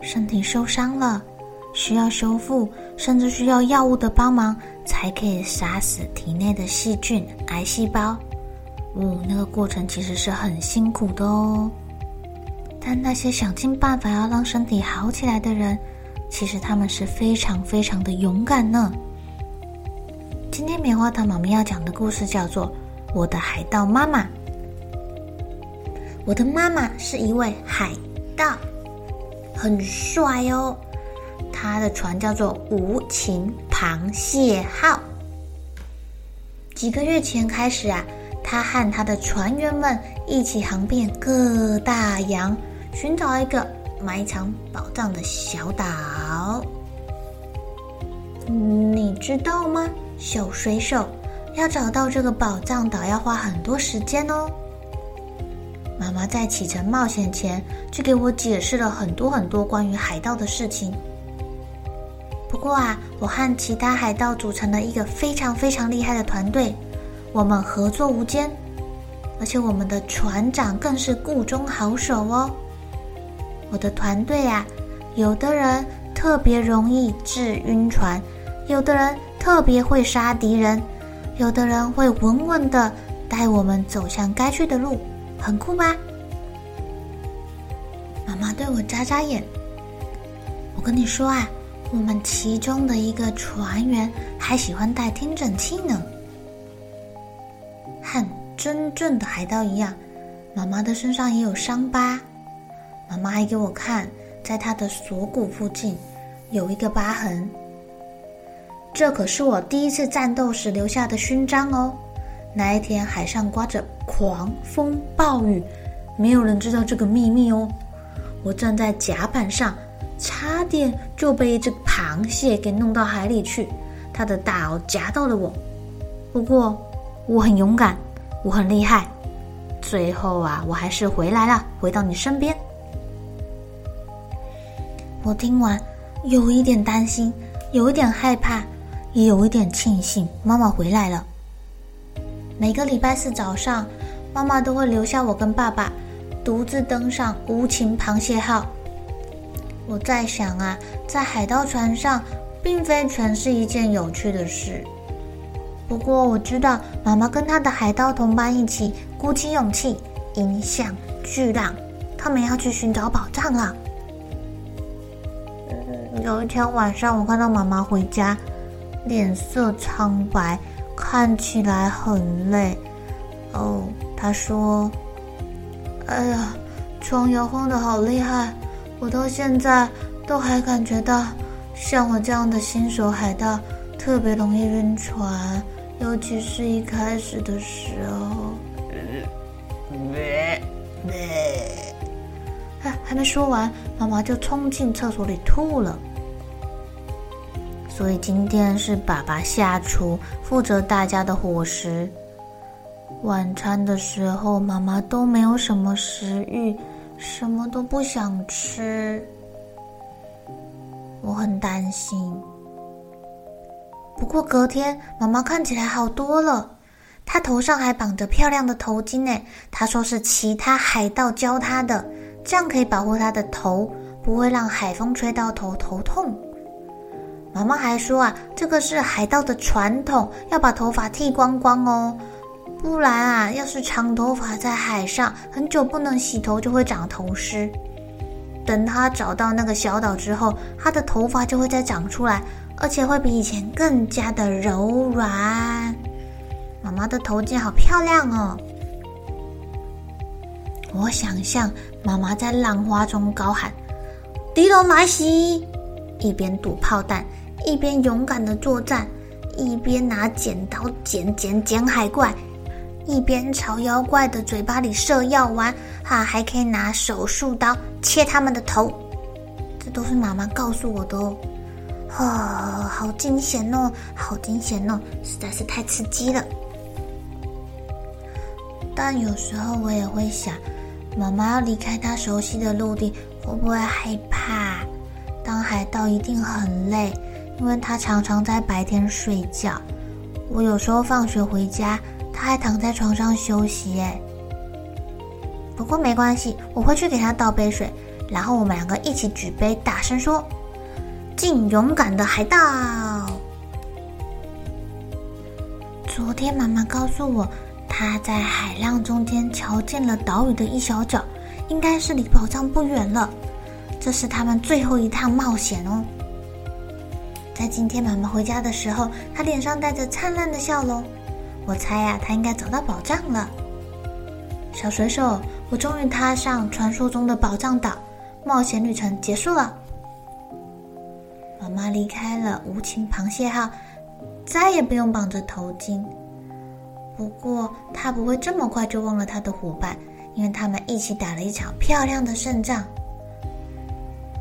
身体受伤了，需要修复，甚至需要药物的帮忙，才可以杀死体内的细菌、癌细胞。哦，那个过程其实是很辛苦的哦。但那些想尽办法要让身体好起来的人，其实他们是非常非常的勇敢呢。今天棉花糖妈妈要讲的故事叫做《我的海盗妈妈》。我的妈妈是一位海盗。很帅哦，他的船叫做无情螃蟹号。几个月前开始啊，他和他的船员们一起航遍各大洋，寻找一个埋藏宝藏的小岛。你知道吗，小水手，要找到这个宝藏岛要花很多时间哦。妈妈在启程冒险前，就给我解释了很多很多关于海盗的事情。不过啊，我和其他海盗组成了一个非常非常厉害的团队，我们合作无间，而且我们的船长更是故中好手哦。我的团队啊，有的人特别容易治晕船，有的人特别会杀敌人，有的人会稳稳的带我们走向该去的路。很酷吧？妈妈对我眨眨眼。我跟你说啊，我们其中的一个船员还喜欢戴听诊器呢，和真正的海盗一样。妈妈的身上也有伤疤，妈妈还给我看，在她的锁骨附近有一个疤痕。这可是我第一次战斗时留下的勋章哦。那一天海上刮着狂风暴雨，没有人知道这个秘密哦。我站在甲板上，差点就被一只螃蟹给弄到海里去，它的大螯夹到了我。不过我很勇敢，我很厉害。最后啊，我还是回来了，回到你身边。我听完，有一点担心，有一点害怕，也有一点庆幸，妈妈回来了。每个礼拜四早上，妈妈都会留下我跟爸爸，独自登上无情螃蟹号。我在想啊，在海盗船上，并非全是一件有趣的事。不过我知道，妈妈跟她的海盗同伴一起鼓起勇气，迎向巨浪，他们要去寻找宝藏了。有一天晚上，我看到妈妈回家，脸色苍白。看起来很累，哦，他说：“哎呀，船摇晃的好厉害，我到现在都还感觉到，像我这样的新手海盗特别容易晕船，尤其是一开始的时候。”还还没说完，妈妈就冲进厕所里吐了。所以今天是爸爸下厨，负责大家的伙食。晚餐的时候，妈妈都没有什么食欲，什么都不想吃。我很担心。不过隔天，妈妈看起来好多了。她头上还绑着漂亮的头巾呢。她说是其他海盗教她的，这样可以保护她的头，不会让海风吹到头头痛。妈妈还说啊，这个是海盗的传统，要把头发剃光光哦，不然啊，要是长头发在海上很久不能洗头，就会长头虱。等他找到那个小岛之后，他的头发就会再长出来，而且会比以前更加的柔软。妈妈的头巾好漂亮哦！我想象妈妈在浪花中高喊：“敌人来袭！”一边堵炮弹，一边勇敢的作战，一边拿剪刀剪剪剪海怪，一边朝妖怪的嘴巴里射药丸，哈，还可以拿手术刀切他们的头。这都是妈妈告诉我的哦。哦，好惊险哦，好惊险哦，实在是太刺激了。但有时候我也会想。妈妈要离开她熟悉的陆地，会不会害怕？当海盗一定很累，因为他常常在白天睡觉。我有时候放学回家，他还躺在床上休息。哎，不过没关系，我会去给他倒杯水，然后我们两个一起举杯，大声说：“敬勇敢的海盗！”昨天妈妈告诉我。他在海浪中间瞧见了岛屿的一小角，应该是离宝藏不远了。这是他们最后一趟冒险哦。在今天妈妈回家的时候，她脸上带着灿烂的笑容。我猜呀、她应该找到宝藏了。小水手，我终于踏上传说中的宝藏岛，冒险旅程结束了。妈妈离开了无情螃蟹号，再也不用绑着头巾。不过，她不会这么快就忘了她的伙伴，因为他们一起打了一场漂亮的胜仗。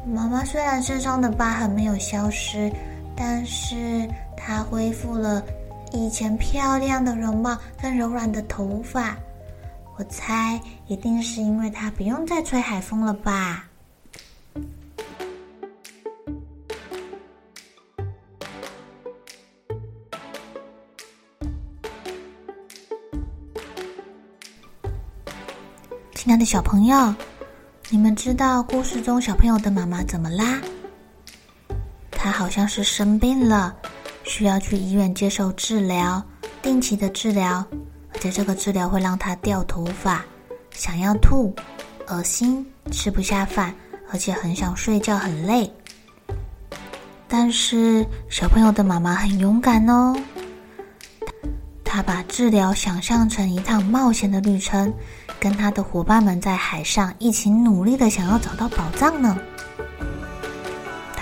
妈妈虽然身上的疤痕没有消失，但是她恢复了以前漂亮的容貌跟柔软的头发。我猜，一定是因为她不用再吹海风了吧。亲爱的小朋友，你们知道故事中小朋友的妈妈怎么啦？他好像是生病了，需要去医院接受治疗，定期的治疗，而且这个治疗会让他掉头发，想要吐，恶心，吃不下饭，而且很想睡觉，很累。但是小朋友的妈妈很勇敢哦。他把治疗想象成一趟冒险的旅程，跟他的伙伴们在海上一起努力的想要找到宝藏呢。